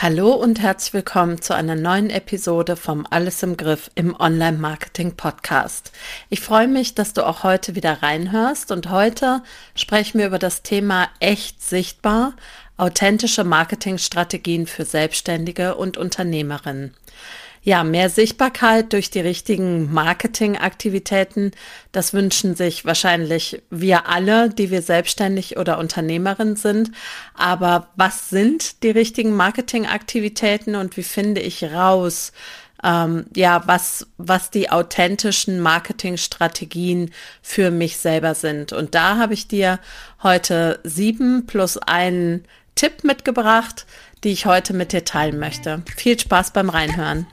Hallo und herzlich willkommen zu einer neuen Episode vom Alles im Griff im Online-Marketing Podcast. Ich freue mich, dass du auch heute wieder reinhörst und heute sprechen wir über das Thema echt sichtbar, authentische Marketingstrategien für Selbstständige und Unternehmerinnen. Ja, mehr Sichtbarkeit durch die richtigen Marketingaktivitäten, das wünschen sich wahrscheinlich wir alle, die wir selbstständig oder Unternehmerin sind. Aber was sind die richtigen Marketingaktivitäten und wie finde ich raus, ähm, ja, was, was die authentischen Marketingstrategien für mich selber sind. Und da habe ich dir heute sieben plus einen Tipp mitgebracht, die ich heute mit dir teilen möchte. Viel Spaß beim Reinhören.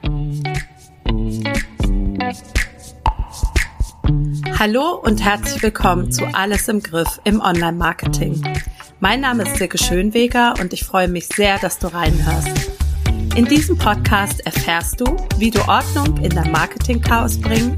Hallo und herzlich willkommen zu Alles im Griff im Online-Marketing. Mein Name ist Silke Schönweger und ich freue mich sehr, dass du reinhörst. In diesem Podcast erfährst du, wie du Ordnung in dein Marketing-Chaos bringen,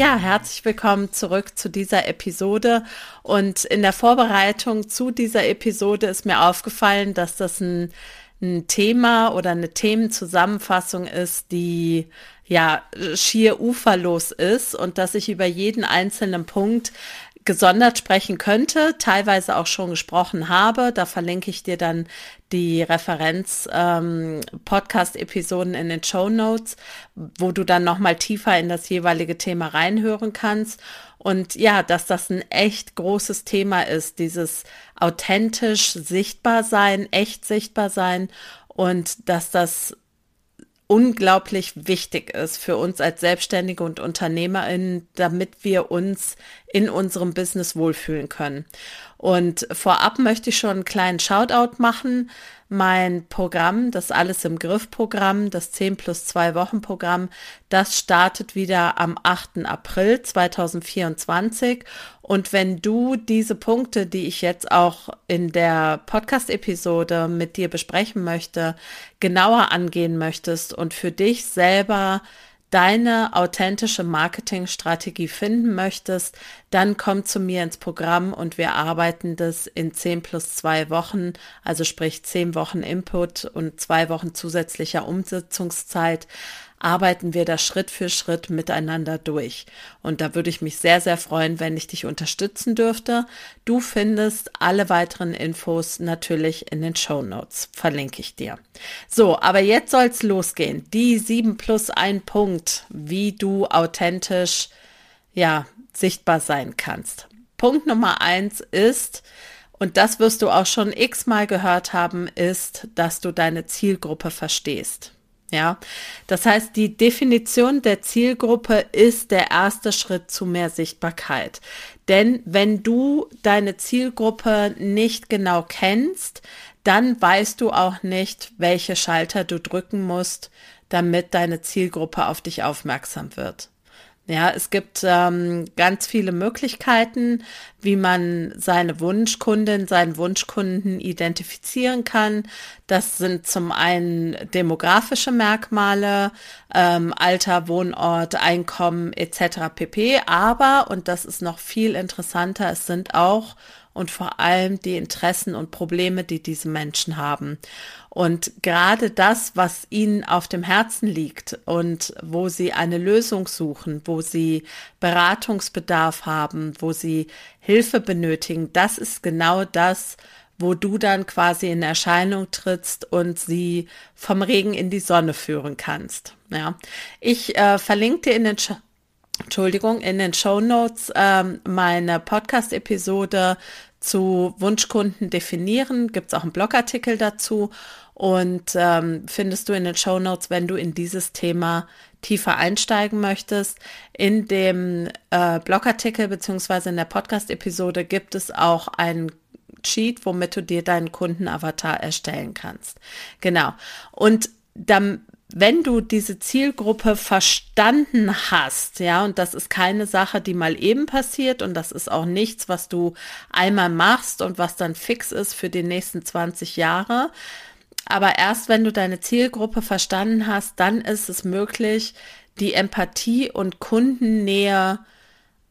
Ja, herzlich willkommen zurück zu dieser Episode. Und in der Vorbereitung zu dieser Episode ist mir aufgefallen, dass das ein, ein Thema oder eine Themenzusammenfassung ist, die ja schier uferlos ist und dass ich über jeden einzelnen Punkt gesondert sprechen könnte, teilweise auch schon gesprochen habe. Da verlinke ich dir dann die Referenz-Podcast-Episoden ähm, in den Show Notes, wo du dann nochmal tiefer in das jeweilige Thema reinhören kannst. Und ja, dass das ein echt großes Thema ist, dieses authentisch sichtbar sein, echt sichtbar sein und dass das unglaublich wichtig ist für uns als Selbstständige und UnternehmerInnen, damit wir uns in unserem Business wohlfühlen können. Und vorab möchte ich schon einen kleinen Shoutout machen mein Programm, das Alles im Griff Programm, das 10 plus 2 Wochen Programm, das startet wieder am 8. April 2024. Und wenn du diese Punkte, die ich jetzt auch in der Podcast-Episode mit dir besprechen möchte, genauer angehen möchtest und für dich selber deine authentische Marketingstrategie finden möchtest, dann komm zu mir ins Programm und wir arbeiten das in 10 plus 2 Wochen, also sprich 10 Wochen Input und zwei Wochen zusätzlicher Umsetzungszeit arbeiten wir da Schritt für Schritt miteinander durch. Und da würde ich mich sehr, sehr freuen, wenn ich dich unterstützen dürfte. Du findest alle weiteren Infos natürlich in den Show Notes. Verlinke ich dir. So, aber jetzt soll's losgehen. Die 7 plus 1 Punkt, wie du authentisch, ja, sichtbar sein kannst. Punkt Nummer eins ist, und das wirst du auch schon x-mal gehört haben, ist, dass du deine Zielgruppe verstehst. Ja, das heißt, die Definition der Zielgruppe ist der erste Schritt zu mehr Sichtbarkeit. Denn wenn du deine Zielgruppe nicht genau kennst, dann weißt du auch nicht, welche Schalter du drücken musst, damit deine Zielgruppe auf dich aufmerksam wird. Ja, es gibt ähm, ganz viele Möglichkeiten, wie man seine Wunschkundin, seinen Wunschkunden identifizieren kann. Das sind zum einen demografische Merkmale, ähm, Alter, Wohnort, Einkommen etc. pp. Aber, und das ist noch viel interessanter, es sind auch und vor allem die Interessen und Probleme, die diese Menschen haben. Und gerade das, was ihnen auf dem Herzen liegt und wo sie eine Lösung suchen, wo sie Beratungsbedarf haben, wo sie Hilfe benötigen, das ist genau das, wo du dann quasi in Erscheinung trittst und sie vom Regen in die Sonne führen kannst. Ja, ich äh, verlinke dir in den Entschuldigung, in den Show Notes ähm, meine Podcast-Episode zu Wunschkunden definieren. Gibt es auch einen Blogartikel dazu und ähm, findest du in den Show Notes, wenn du in dieses Thema tiefer einsteigen möchtest. In dem äh, Blogartikel beziehungsweise in der Podcast-Episode gibt es auch einen Cheat, womit du dir deinen Kundenavatar erstellen kannst. Genau. Und dann wenn du diese Zielgruppe verstanden hast, ja, und das ist keine Sache, die mal eben passiert und das ist auch nichts, was du einmal machst und was dann fix ist für die nächsten 20 Jahre. Aber erst wenn du deine Zielgruppe verstanden hast, dann ist es möglich, die Empathie und Kundennähe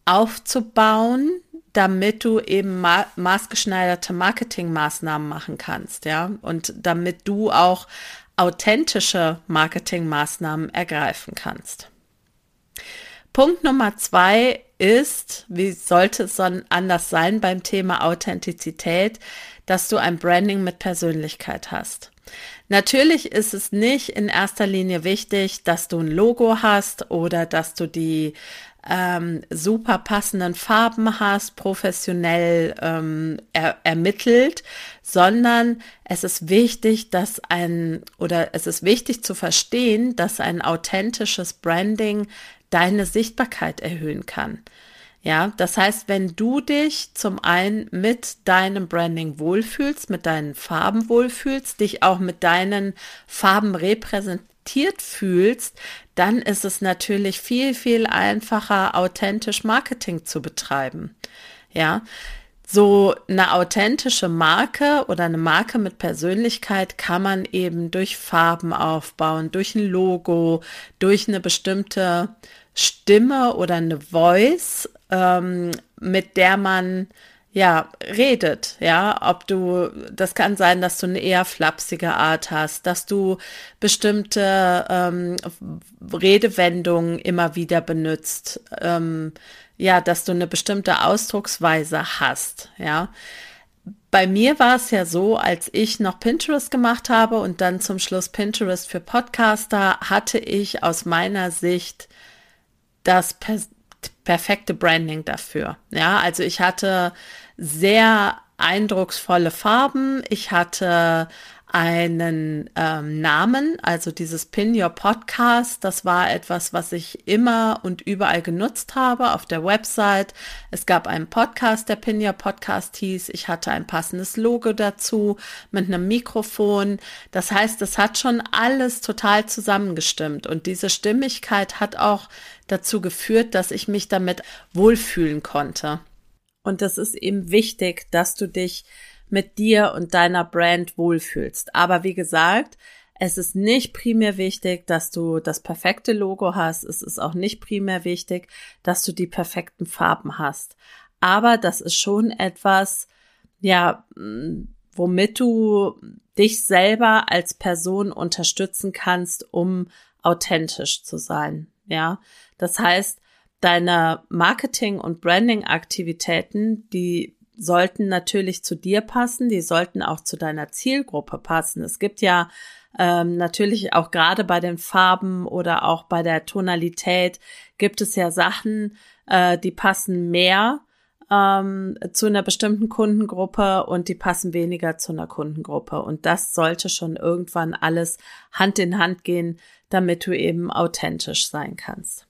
aufzubauen, damit du eben ma maßgeschneiderte Marketingmaßnahmen machen kannst, ja, und damit du auch authentische Marketingmaßnahmen ergreifen kannst. Punkt Nummer zwei ist, wie sollte es anders sein beim Thema Authentizität, dass du ein Branding mit Persönlichkeit hast. Natürlich ist es nicht in erster Linie wichtig, dass du ein Logo hast oder dass du die ähm, super passenden Farben hast, professionell ähm, er, ermittelt, sondern es ist wichtig, dass ein oder es ist wichtig zu verstehen, dass ein authentisches Branding deine Sichtbarkeit erhöhen kann. Ja, das heißt, wenn du dich zum einen mit deinem Branding wohlfühlst, mit deinen Farben wohlfühlst, dich auch mit deinen Farben repräsentiert fühlst, dann ist es natürlich viel, viel einfacher, authentisch Marketing zu betreiben. Ja, so eine authentische Marke oder eine Marke mit Persönlichkeit kann man eben durch Farben aufbauen, durch ein Logo, durch eine bestimmte Stimme oder eine Voice, ähm, mit der man ja, redet, ja, ob du, das kann sein, dass du eine eher flapsige Art hast, dass du bestimmte ähm, Redewendungen immer wieder benutzt, ähm, ja, dass du eine bestimmte Ausdrucksweise hast, ja. Bei mir war es ja so, als ich noch Pinterest gemacht habe und dann zum Schluss Pinterest für Podcaster, hatte ich aus meiner Sicht das perfekte Branding dafür. Ja, also ich hatte sehr eindrucksvolle Farben. Ich hatte einen ähm, Namen, also dieses Pin Your Podcast. Das war etwas, was ich immer und überall genutzt habe auf der Website. Es gab einen Podcast, der Pin Your Podcast hieß. Ich hatte ein passendes Logo dazu mit einem Mikrofon. Das heißt, es hat schon alles total zusammengestimmt und diese Stimmigkeit hat auch dazu geführt, dass ich mich damit wohlfühlen konnte. Und das ist eben wichtig, dass du dich mit dir und deiner Brand wohlfühlst. Aber wie gesagt, es ist nicht primär wichtig, dass du das perfekte Logo hast. Es ist auch nicht primär wichtig, dass du die perfekten Farben hast. Aber das ist schon etwas, ja, womit du dich selber als Person unterstützen kannst, um authentisch zu sein. Ja, das heißt, deine Marketing- und Branding-Aktivitäten, die sollten natürlich zu dir passen, die sollten auch zu deiner Zielgruppe passen. Es gibt ja ähm, natürlich auch gerade bei den Farben oder auch bei der Tonalität gibt es ja Sachen, äh, die passen mehr ähm, zu einer bestimmten Kundengruppe und die passen weniger zu einer Kundengruppe. Und das sollte schon irgendwann alles Hand in Hand gehen, damit du eben authentisch sein kannst.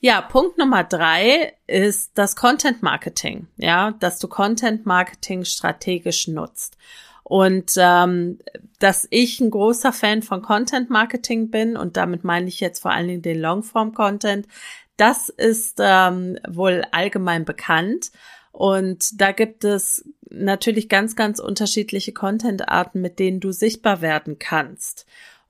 Ja, Punkt Nummer drei ist das Content Marketing. Ja, dass du Content Marketing strategisch nutzt. Und ähm, dass ich ein großer Fan von Content Marketing bin und damit meine ich jetzt vor allen Dingen den Longform Content, das ist ähm, wohl allgemein bekannt. Und da gibt es natürlich ganz, ganz unterschiedliche Content-Arten, mit denen du sichtbar werden kannst.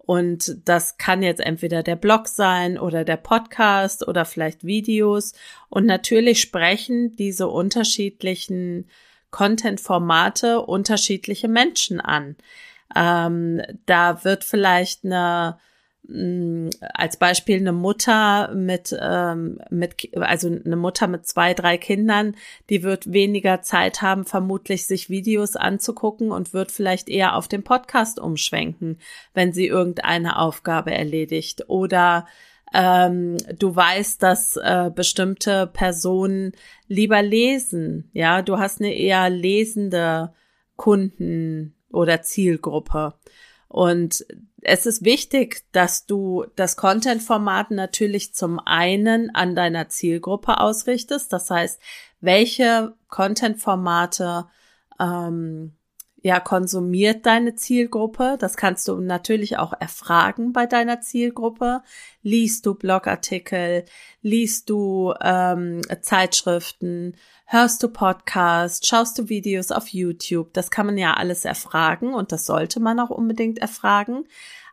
Und das kann jetzt entweder der Blog sein oder der Podcast oder vielleicht Videos. Und natürlich sprechen diese unterschiedlichen Content-Formate unterschiedliche Menschen an. Ähm, da wird vielleicht eine als Beispiel eine Mutter mit, ähm, mit, also eine Mutter mit zwei, drei Kindern, die wird weniger Zeit haben, vermutlich sich Videos anzugucken und wird vielleicht eher auf den Podcast umschwenken, wenn sie irgendeine Aufgabe erledigt. Oder ähm, du weißt, dass äh, bestimmte Personen lieber lesen. Ja, du hast eine eher lesende Kunden oder Zielgruppe. Und es ist wichtig, dass du das Content-Format natürlich zum einen an deiner Zielgruppe ausrichtest. Das heißt, welche Content-Formate ähm, ja, konsumiert deine Zielgruppe? Das kannst du natürlich auch erfragen bei deiner Zielgruppe. Liest du Blogartikel? Liest du ähm, Zeitschriften? Hörst du Podcasts? Schaust du Videos auf YouTube? Das kann man ja alles erfragen und das sollte man auch unbedingt erfragen.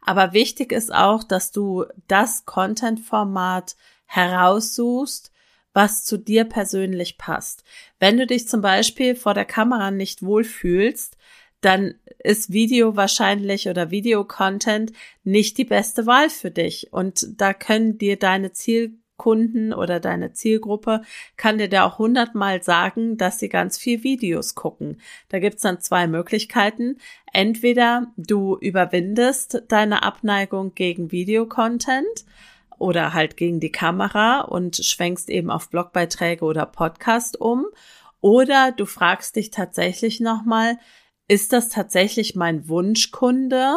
Aber wichtig ist auch, dass du das Content-Format heraussuchst, was zu dir persönlich passt. Wenn du dich zum Beispiel vor der Kamera nicht wohlfühlst, dann ist Video wahrscheinlich oder Videocontent nicht die beste Wahl für dich. Und da können dir deine Zielkunden oder deine Zielgruppe kann dir da auch hundertmal sagen, dass sie ganz viel Videos gucken. Da gibt's dann zwei Möglichkeiten. Entweder du überwindest deine Abneigung gegen Videocontent oder halt gegen die Kamera und schwenkst eben auf Blogbeiträge oder Podcast um. Oder du fragst dich tatsächlich nochmal, ist das tatsächlich mein Wunschkunde,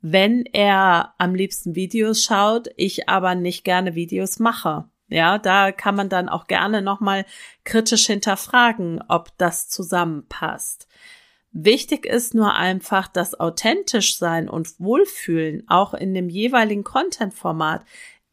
wenn er am liebsten Videos schaut, ich aber nicht gerne Videos mache. Ja, da kann man dann auch gerne nochmal kritisch hinterfragen, ob das zusammenpasst. Wichtig ist nur einfach, dass authentisch sein und Wohlfühlen auch in dem jeweiligen Content-Format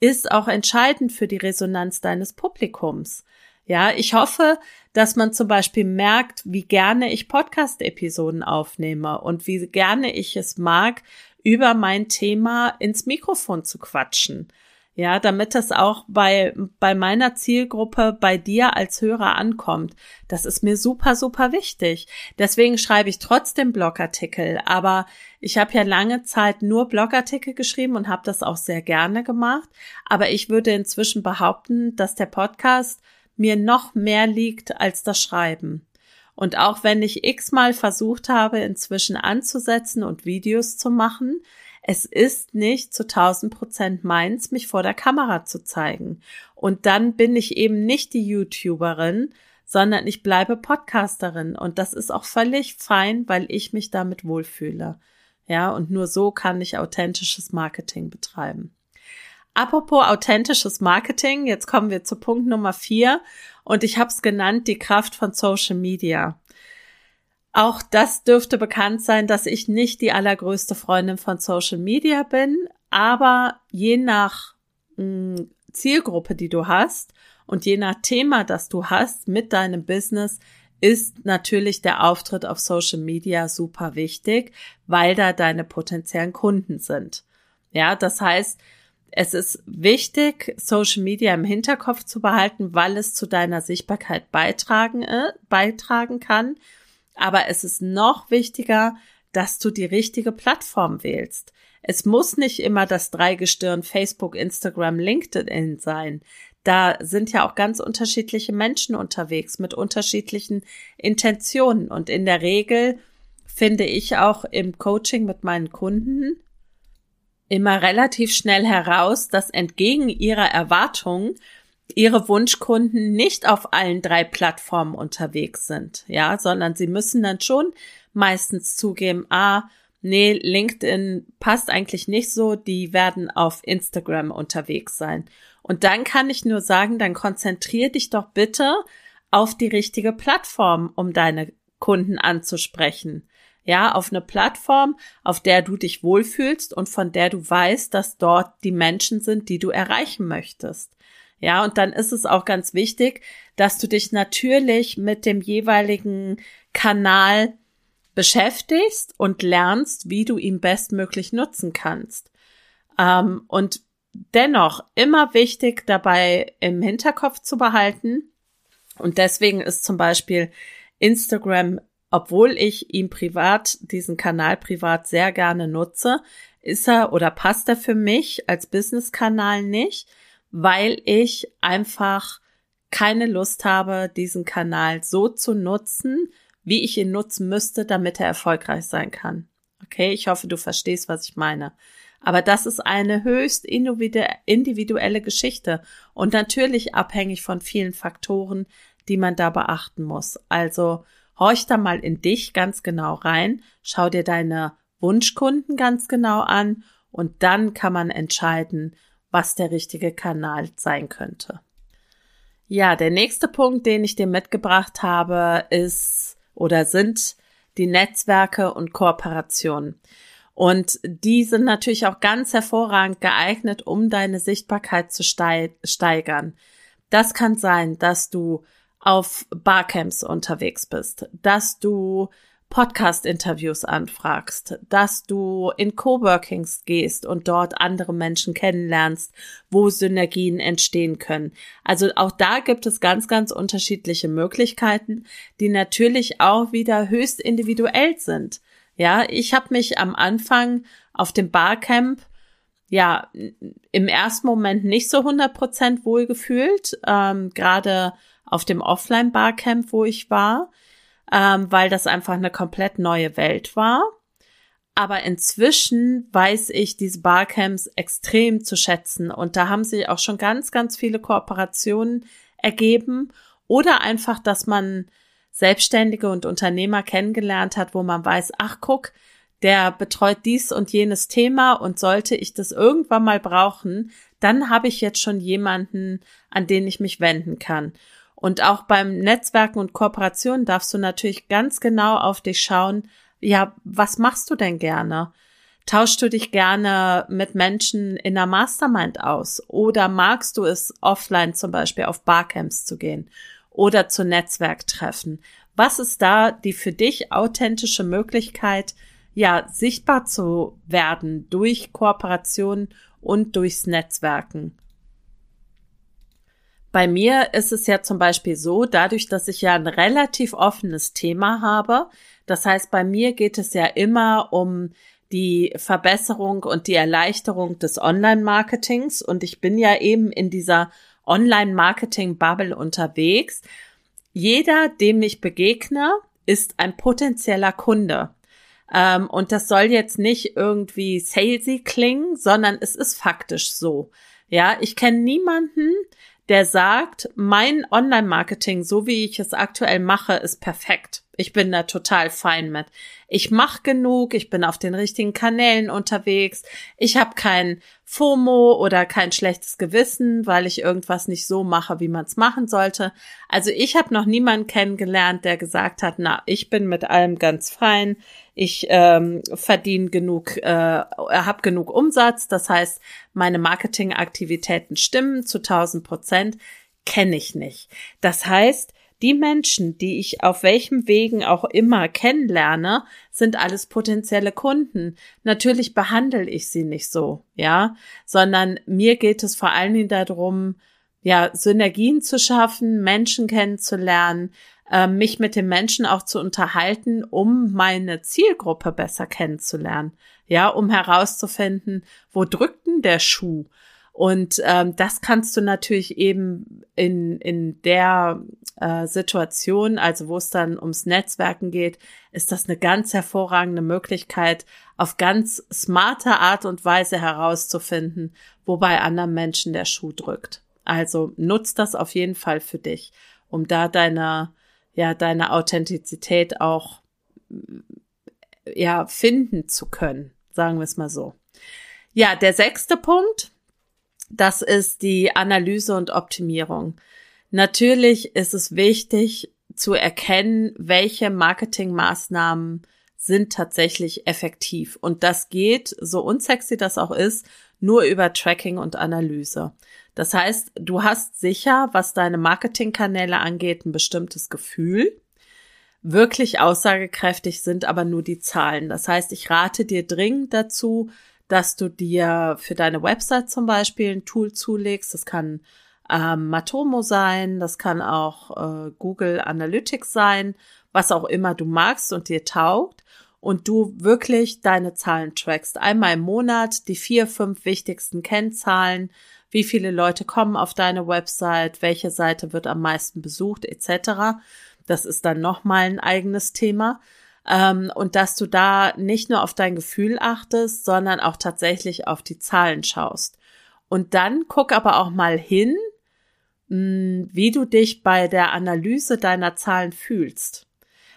ist auch entscheidend für die Resonanz deines Publikums. Ja, ich hoffe, dass man zum Beispiel merkt, wie gerne ich Podcast-Episoden aufnehme und wie gerne ich es mag, über mein Thema ins Mikrofon zu quatschen. Ja, damit das auch bei, bei meiner Zielgruppe, bei dir als Hörer ankommt. Das ist mir super, super wichtig. Deswegen schreibe ich trotzdem Blogartikel. Aber ich habe ja lange Zeit nur Blogartikel geschrieben und habe das auch sehr gerne gemacht. Aber ich würde inzwischen behaupten, dass der Podcast mir noch mehr liegt als das Schreiben. Und auch wenn ich x-mal versucht habe, inzwischen anzusetzen und Videos zu machen, es ist nicht zu 1000 Prozent meins, mich vor der Kamera zu zeigen. Und dann bin ich eben nicht die YouTuberin, sondern ich bleibe Podcasterin. Und das ist auch völlig fein, weil ich mich damit wohlfühle. Ja, und nur so kann ich authentisches Marketing betreiben. Apropos authentisches Marketing, jetzt kommen wir zu Punkt Nummer vier und ich habe es genannt, die Kraft von Social Media. Auch das dürfte bekannt sein, dass ich nicht die allergrößte Freundin von Social Media bin, aber je nach hm, Zielgruppe, die du hast und je nach Thema, das du hast mit deinem Business, ist natürlich der Auftritt auf Social Media super wichtig, weil da deine potenziellen Kunden sind. Ja, das heißt, es ist wichtig, Social Media im Hinterkopf zu behalten, weil es zu deiner Sichtbarkeit beitragen, äh, beitragen kann. Aber es ist noch wichtiger, dass du die richtige Plattform wählst. Es muss nicht immer das Dreigestirn Facebook, Instagram, LinkedIn sein. Da sind ja auch ganz unterschiedliche Menschen unterwegs mit unterschiedlichen Intentionen. Und in der Regel finde ich auch im Coaching mit meinen Kunden, immer relativ schnell heraus, dass entgegen ihrer Erwartungen ihre Wunschkunden nicht auf allen drei Plattformen unterwegs sind, ja, sondern sie müssen dann schon meistens zugeben, ah, nee, LinkedIn passt eigentlich nicht so, die werden auf Instagram unterwegs sein. Und dann kann ich nur sagen, dann konzentrier dich doch bitte auf die richtige Plattform, um deine Kunden anzusprechen ja, auf eine Plattform, auf der du dich wohlfühlst und von der du weißt, dass dort die Menschen sind, die du erreichen möchtest. Ja, und dann ist es auch ganz wichtig, dass du dich natürlich mit dem jeweiligen Kanal beschäftigst und lernst, wie du ihn bestmöglich nutzen kannst. Ähm, und dennoch immer wichtig dabei im Hinterkopf zu behalten. Und deswegen ist zum Beispiel Instagram obwohl ich ihn privat, diesen Kanal privat sehr gerne nutze, ist er oder passt er für mich als Business-Kanal nicht, weil ich einfach keine Lust habe, diesen Kanal so zu nutzen, wie ich ihn nutzen müsste, damit er erfolgreich sein kann. Okay, ich hoffe, du verstehst, was ich meine. Aber das ist eine höchst individuelle Geschichte und natürlich abhängig von vielen Faktoren, die man da beachten muss. Also horch da mal in dich ganz genau rein, schau dir deine Wunschkunden ganz genau an und dann kann man entscheiden, was der richtige Kanal sein könnte. Ja, der nächste Punkt, den ich dir mitgebracht habe, ist oder sind die Netzwerke und Kooperationen. Und die sind natürlich auch ganz hervorragend geeignet, um deine Sichtbarkeit zu steigern. Das kann sein, dass du auf Barcamps unterwegs bist, dass du Podcast-Interviews anfragst, dass du in Coworkings gehst und dort andere Menschen kennenlernst, wo Synergien entstehen können. Also auch da gibt es ganz, ganz unterschiedliche Möglichkeiten, die natürlich auch wieder höchst individuell sind. Ja, ich habe mich am Anfang auf dem Barcamp ja im ersten Moment nicht so 100% wohl gefühlt, ähm, gerade auf dem Offline-Barcamp, wo ich war, ähm, weil das einfach eine komplett neue Welt war. Aber inzwischen weiß ich diese Barcamps extrem zu schätzen und da haben sich auch schon ganz, ganz viele Kooperationen ergeben oder einfach, dass man Selbstständige und Unternehmer kennengelernt hat, wo man weiß, ach guck, der betreut dies und jenes Thema und sollte ich das irgendwann mal brauchen, dann habe ich jetzt schon jemanden, an den ich mich wenden kann. Und auch beim Netzwerken und Kooperationen darfst du natürlich ganz genau auf dich schauen, ja, was machst du denn gerne? Tauschst du dich gerne mit Menschen in einer Mastermind aus? Oder magst du es offline zum Beispiel auf Barcamps zu gehen oder zu Netzwerktreffen? Was ist da die für dich authentische Möglichkeit, ja, sichtbar zu werden durch Kooperation und durchs Netzwerken? Bei mir ist es ja zum Beispiel so, dadurch, dass ich ja ein relativ offenes Thema habe, das heißt, bei mir geht es ja immer um die Verbesserung und die Erleichterung des Online-Marketings und ich bin ja eben in dieser Online-Marketing-Bubble unterwegs. Jeder, dem ich begegne, ist ein potenzieller Kunde. Ähm, und das soll jetzt nicht irgendwie salesy klingen, sondern es ist faktisch so. Ja, ich kenne niemanden, der sagt, mein Online-Marketing, so wie ich es aktuell mache, ist perfekt. Ich bin da total fein mit. Ich mache genug, ich bin auf den richtigen Kanälen unterwegs, ich habe kein FOMO oder kein schlechtes Gewissen, weil ich irgendwas nicht so mache, wie man es machen sollte. Also ich habe noch niemanden kennengelernt, der gesagt hat, na, ich bin mit allem ganz fein, ich ähm, verdiene genug, äh, habe genug Umsatz, das heißt, meine Marketingaktivitäten stimmen zu 1000 Prozent, kenne ich nicht. Das heißt, die Menschen, die ich auf welchem Wegen auch immer kennenlerne, sind alles potenzielle Kunden. Natürlich behandle ich sie nicht so, ja, sondern mir geht es vor allen Dingen darum, ja, Synergien zu schaffen, Menschen kennenzulernen, äh, mich mit den Menschen auch zu unterhalten, um meine Zielgruppe besser kennenzulernen. Ja, um herauszufinden, wo drückt denn der Schuh? Und ähm, das kannst du natürlich eben in, in der äh, Situation, also wo es dann ums Netzwerken geht, ist das eine ganz hervorragende Möglichkeit, auf ganz smarte Art und Weise herauszufinden, wo bei anderen Menschen der Schuh drückt. Also nutzt das auf jeden Fall für dich, um da deine, ja, deine Authentizität auch, ja, finden zu können. Sagen wir es mal so. Ja, der sechste Punkt, das ist die Analyse und Optimierung. Natürlich ist es wichtig zu erkennen, welche Marketingmaßnahmen sind tatsächlich effektiv. Und das geht, so unsexy das auch ist, nur über Tracking und Analyse. Das heißt, du hast sicher, was deine Marketingkanäle angeht, ein bestimmtes Gefühl. Wirklich aussagekräftig sind aber nur die Zahlen. Das heißt, ich rate dir dringend dazu, dass du dir für deine Website zum Beispiel ein Tool zulegst. Das kann ähm, Matomo sein, das kann auch äh, Google Analytics sein, was auch immer du magst und dir taugt und du wirklich deine Zahlen trackst. Einmal im Monat die vier, fünf wichtigsten Kennzahlen, wie viele Leute kommen auf deine Website, welche Seite wird am meisten besucht, etc. Das ist dann nochmal ein eigenes Thema. ähm, und dass du da nicht nur auf dein Gefühl achtest, sondern auch tatsächlich auf die Zahlen schaust. Und dann guck aber auch mal hin, hm, wie du dich bei der Analyse deiner Zahlen fühlst.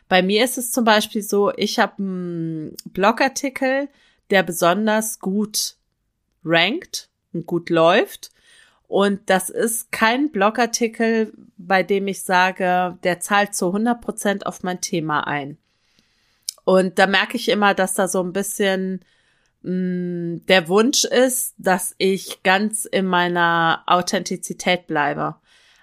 Bei mir ist es zum Beispiel so, ich habe einen Blogartikel, der besonders gut rankt gut läuft. Und das ist kein Blogartikel, bei dem ich sage, der zahlt zu 100 Prozent auf mein Thema ein. Und da merke ich immer, dass da so ein bisschen mh, mm, der Wunsch ist, dass ich ganz in meiner Authentizität bleibe.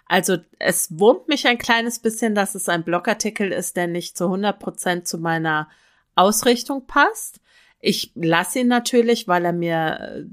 Also es wurmt mich ein kleines bisschen, dass es ein Blogartikel ist, der nicht zu 100 Prozent zu meiner Ausrichtung passt. Ich lasse ihn natürlich, weil er mir äh,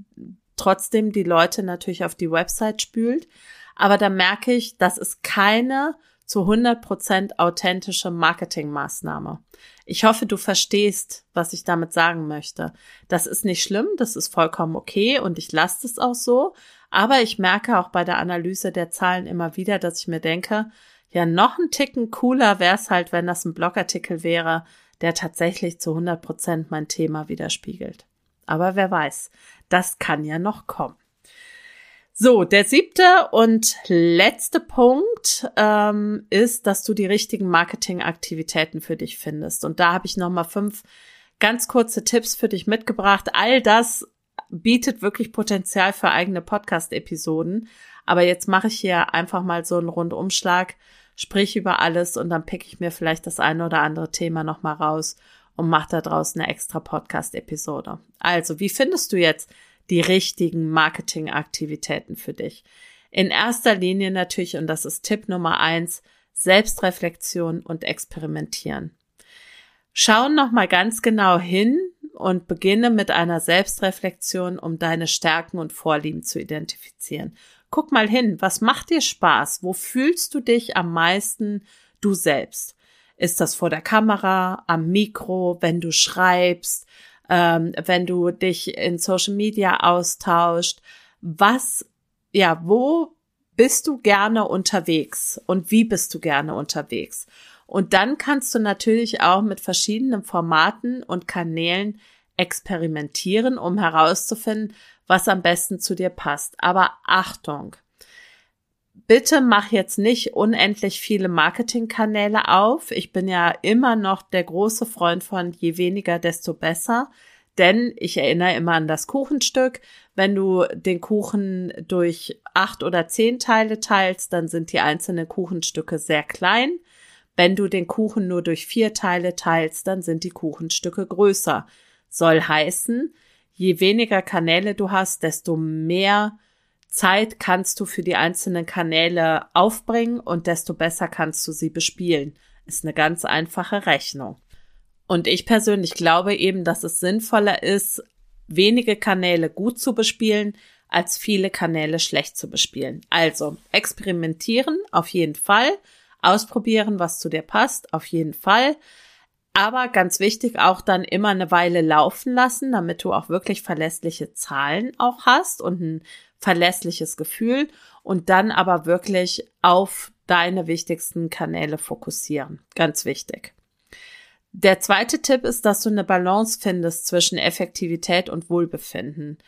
trotzdem die Leute natürlich auf die Website spült. Aber da merke ich, das ist keine zu 100 Prozent authentische Marketingmaßnahme. Ich hoffe, du verstehst, was ich damit sagen möchte. Das ist nicht schlimm, das ist vollkommen okay und ich lasse es auch so. Aber ich merke auch bei der Analyse der Zahlen immer wieder, dass ich mir denke, ja, noch ein Ticken cooler wäre es halt, wenn das ein Blogartikel wäre, der tatsächlich zu 100 Prozent mein Thema widerspiegelt. Aber wer weiß, das kann ja noch kommen. So, der siebte und letzte Punkt ähm, ist, dass du die richtigen Marketingaktivitäten für dich findest. Und da habe ich nochmal fünf ganz kurze Tipps für dich mitgebracht. All das bietet wirklich Potenzial für eigene Podcast-Episoden. Aber jetzt mache ich hier einfach mal so einen Rundumschlag, sprich über alles und dann pick ich mir vielleicht das eine oder andere Thema nochmal raus und mache da draußen eine extra Podcast-Episode. Also, wie findest du jetzt die richtigen Marketingaktivitäten für dich? In erster Linie natürlich, und das ist Tipp Nummer eins, Selbstreflexion und Experimentieren. Schau nochmal ganz genau hin, und beginne mit einer Selbstreflexion, um deine Stärken und Vorlieben zu identifizieren. Guck mal hin, was macht dir Spaß? Wo fühlst du dich am meisten du selbst? Ist das vor der Kamera, am Mikro, wenn du schreibst, ähm, wenn du dich in Social Media austauscht? Was, ja, wo bist du gerne unterwegs und wie bist du gerne unterwegs? Und dann kannst du natürlich auch mit verschiedenen Formaten und Kanälen experimentieren, um herauszufinden, was am besten zu dir passt. Aber Achtung! Bitte mach jetzt nicht unendlich viele Marketingkanäle auf. Ich bin ja immer noch der große Freund von je weniger, desto besser. Denn ich erinnere immer an das Kuchenstück. Wenn du den Kuchen durch acht oder zehn Teile teilst, dann sind die einzelnen Kuchenstücke sehr klein. Wenn du den Kuchen nur durch vier Teile teilst, dann sind die Kuchenstücke größer. Soll heißen, je weniger Kanäle du hast, desto mehr Zeit kannst du für die einzelnen Kanäle aufbringen und desto besser kannst du sie bespielen. Ist eine ganz einfache Rechnung. Und ich persönlich glaube eben, dass es sinnvoller ist, wenige Kanäle gut zu bespielen, als viele Kanäle schlecht zu bespielen. Also experimentieren auf jeden Fall Ausprobieren, was zu dir passt, auf jeden Fall. Aber ganz wichtig, auch dann immer eine Weile laufen lassen, damit du auch wirklich verlässliche Zahlen auch hast und ein verlässliches Gefühl und dann aber wirklich auf deine wichtigsten Kanäle fokussieren. Ganz wichtig. Der zweite Tipp ist, dass du eine Balance findest zwischen Effektivität und Wohlbefinden.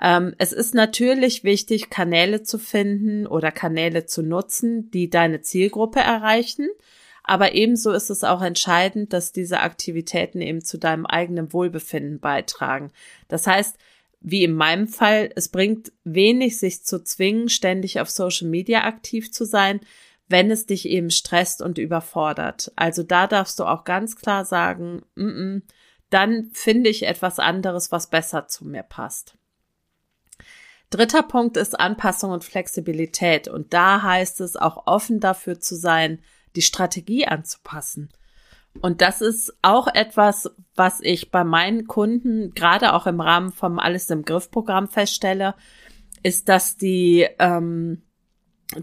Ähm, es ist natürlich wichtig, Kanäle zu finden oder Kanäle zu nutzen, die deine Zielgruppe erreichen. Aber ebenso ist es auch entscheidend, dass diese Aktivitäten eben zu deinem eigenen Wohlbefinden beitragen. Das heißt, wie in meinem Fall, es bringt wenig, sich zu zwingen, ständig auf Social Media aktiv zu sein, wenn es dich eben stresst und überfordert. Also da darfst du auch ganz klar sagen, mm -mm, dann finde ich etwas anderes, was besser zu mir passt. Dritter Punkt ist Anpassung und Flexibilität. Und da heißt es auch offen dafür zu sein, die Strategie anzupassen. Und das ist auch etwas, was ich bei meinen Kunden gerade auch im Rahmen vom Alles im Griff Programm feststelle, ist, dass die, ähm,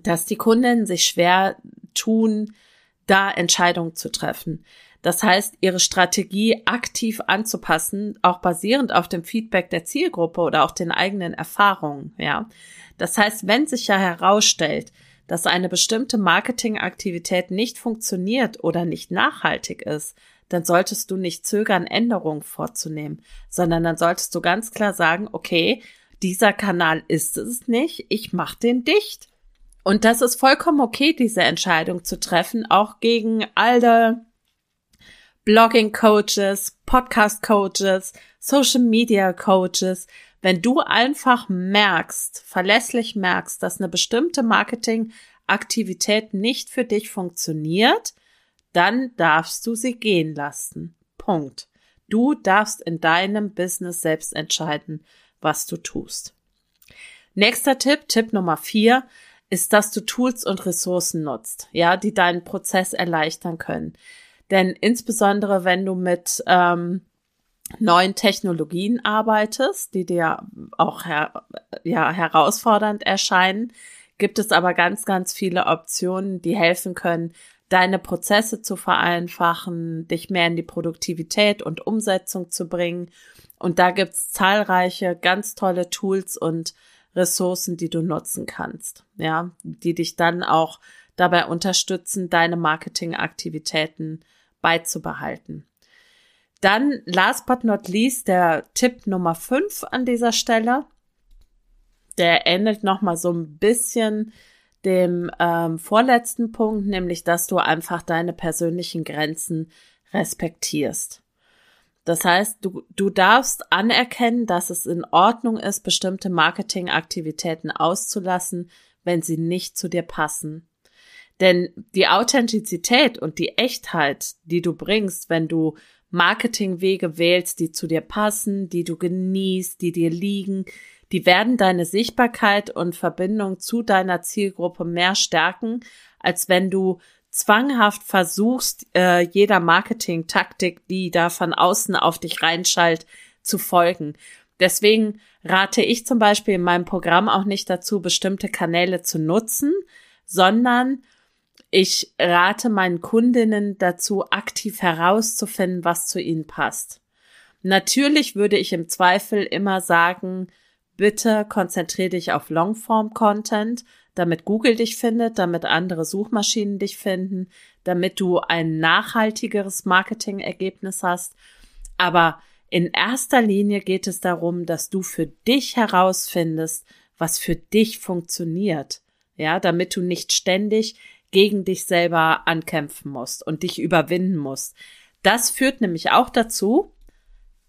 dass die Kunden sich schwer tun, da Entscheidungen zu treffen. Das heißt, ihre Strategie aktiv anzupassen, auch basierend auf dem Feedback der Zielgruppe oder auch den eigenen Erfahrungen, ja. Das heißt, wenn sich ja herausstellt, dass eine bestimmte Marketingaktivität nicht funktioniert oder nicht nachhaltig ist, dann solltest du nicht zögern, Änderungen vorzunehmen, sondern dann solltest du ganz klar sagen, okay, dieser Kanal ist es nicht, ich mach den dicht. Und das ist vollkommen okay, diese Entscheidung zu treffen, auch gegen alle Blogging-Coaches, Podcast-Coaches, Social-Media-Coaches. Wenn du einfach merkst, verlässlich merkst, dass eine bestimmte Marketing-Aktivität nicht für dich funktioniert, dann darfst du sie gehen lassen. Punkt. Du darfst in deinem Business selbst entscheiden, was du tust. Nächster Tipp, Tipp Nummer vier, ist, dass du Tools und Ressourcen nutzt, ja, die deinen Prozess erleichtern können. Denn insbesondere wenn du mit ähm, neuen Technologien arbeitest, die dir auch her ja, herausfordernd erscheinen, gibt es aber ganz, ganz viele Optionen, die helfen können, deine Prozesse zu vereinfachen, dich mehr in die Produktivität und Umsetzung zu bringen. Und da gibt's zahlreiche ganz tolle Tools und Ressourcen, die du nutzen kannst, ja, die dich dann auch dabei unterstützen, deine Marketingaktivitäten beizubehalten. Dann, last but not least, der Tipp Nummer 5 an dieser Stelle. Der ähnelt nochmal so ein bisschen dem ähm, vorletzten Punkt, nämlich dass du einfach deine persönlichen Grenzen respektierst. Das heißt, du, du darfst anerkennen, dass es in Ordnung ist, bestimmte Marketingaktivitäten auszulassen, wenn sie nicht zu dir passen. Denn die Authentizität und die Echtheit, die du bringst, wenn du Marketingwege wählst, die zu dir passen, die du genießt, die dir liegen, die werden deine Sichtbarkeit und Verbindung zu deiner Zielgruppe mehr stärken, als wenn du zwanghaft versuchst, äh, jeder Marketing-Taktik, die da von außen auf dich reinschallt, zu folgen. Deswegen rate ich zum Beispiel in meinem Programm auch nicht dazu, bestimmte Kanäle zu nutzen, sondern ich rate meinen Kundinnen dazu, aktiv herauszufinden, was zu ihnen passt. Natürlich würde ich im Zweifel immer sagen, bitte konzentriere dich auf Longform-Content, damit Google dich findet, damit andere Suchmaschinen dich finden, damit du ein nachhaltigeres Marketing-Ergebnis hast. Aber in erster Linie geht es darum, dass du für dich herausfindest, was für dich funktioniert. Ja, damit du nicht ständig gegen dich selber ankämpfen musst und dich überwinden musst. Das führt nämlich auch dazu,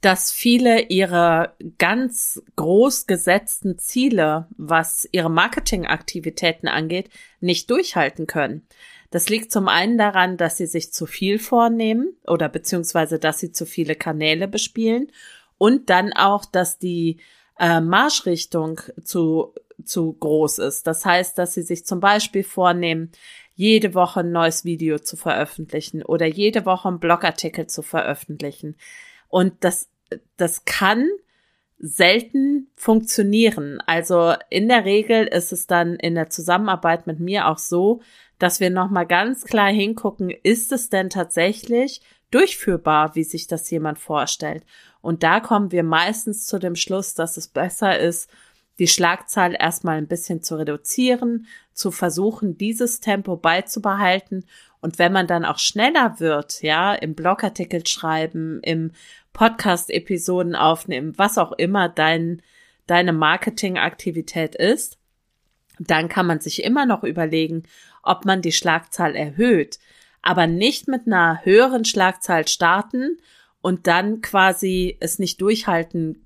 dass viele ihre ganz groß gesetzten Ziele, was ihre Marketingaktivitäten angeht, nicht durchhalten können. Das liegt zum einen daran, dass sie sich zu viel vornehmen oder beziehungsweise, dass sie zu viele Kanäle bespielen und dann auch, dass die äh, Marschrichtung zu, zu groß ist. Das heißt, dass sie sich zum Beispiel vornehmen, jede Woche ein neues Video zu veröffentlichen oder jede Woche einen Blogartikel zu veröffentlichen. Und das, das kann selten funktionieren. Also in der Regel ist es dann in der Zusammenarbeit mit mir auch so, dass wir nochmal ganz klar hingucken, ist es denn tatsächlich durchführbar, wie sich das jemand vorstellt? Und da kommen wir meistens zu dem Schluss, dass es besser ist, die Schlagzahl erstmal ein bisschen zu reduzieren, zu versuchen, dieses Tempo beizubehalten. Und wenn man dann auch schneller wird, ja, im Blogartikel schreiben, im Podcast-Episoden aufnehmen, was auch immer dein, deine Marketingaktivität ist, dann kann man sich immer noch überlegen, ob man die Schlagzahl erhöht, aber nicht mit einer höheren Schlagzahl starten und dann quasi es nicht durchhalten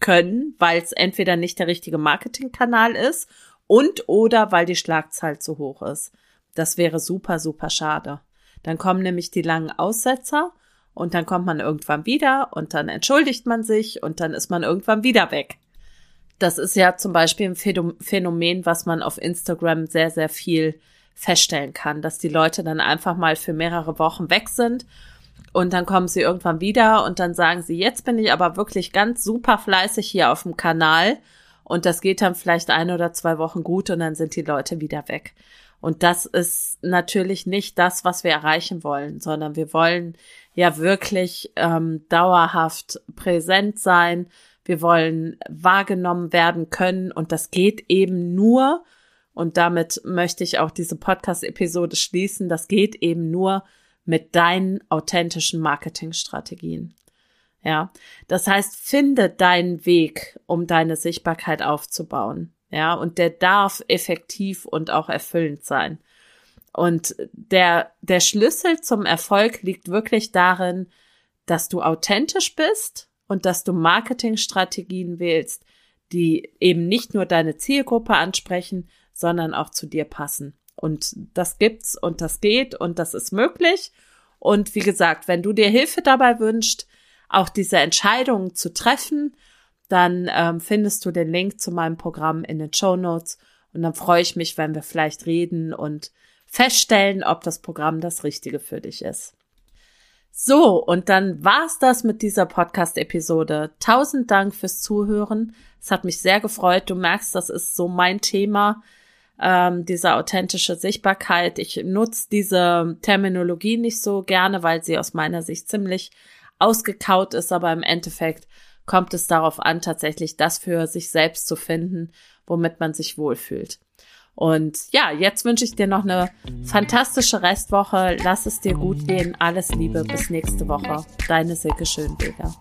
können, weil es entweder nicht der richtige Marketingkanal ist und oder weil die Schlagzahl zu hoch ist. Das wäre super, super schade. Dann kommen nämlich die langen Aussetzer und dann kommt man irgendwann wieder und dann entschuldigt man sich und dann ist man irgendwann wieder weg. Das ist ja zum Beispiel ein Phänomen, was man auf Instagram sehr, sehr viel feststellen kann, dass die Leute dann einfach mal für mehrere Wochen weg sind und dann kommen sie irgendwann wieder und dann sagen sie, jetzt bin ich aber wirklich ganz super fleißig hier auf dem Kanal. Und das geht dann vielleicht ein oder zwei Wochen gut und dann sind die Leute wieder weg. Und das ist natürlich nicht das, was wir erreichen wollen, sondern wir wollen ja wirklich ähm, dauerhaft präsent sein. Wir wollen wahrgenommen werden können und das geht eben nur, und damit möchte ich auch diese Podcast-Episode schließen, das geht eben nur, mit deinen authentischen Marketingstrategien. Ja, das heißt, finde deinen Weg, um deine Sichtbarkeit aufzubauen. Ja, und der darf effektiv und auch erfüllend sein. Und der, der Schlüssel zum Erfolg liegt wirklich darin, dass du authentisch bist und dass du Marketingstrategien wählst, die eben nicht nur deine Zielgruppe ansprechen, sondern auch zu dir passen. Und das gibt's und das geht und das ist möglich. Und wie gesagt, wenn du dir Hilfe dabei wünschst, auch diese Entscheidungen zu treffen, dann ähm, findest du den Link zu meinem Programm in den Show Notes. Und dann freue ich mich, wenn wir vielleicht reden und feststellen, ob das Programm das Richtige für dich ist. So, und dann war's das mit dieser Podcast-Episode. Tausend Dank fürs Zuhören. Es hat mich sehr gefreut. Du merkst, das ist so mein Thema, ähm, diese authentische Sichtbarkeit. Ich nutze diese Terminologie nicht so gerne, weil sie aus meiner Sicht ziemlich ausgekaut ist, aber im Endeffekt kommt es darauf an, tatsächlich das für sich selbst zu finden, womit man sich wohlfühlt. Und ja, jetzt wünsche ich dir noch eine fantastische Restwoche. Lass es dir gut gehen. Alles Liebe. Bis nächste Woche. Deine Silke Schönweger.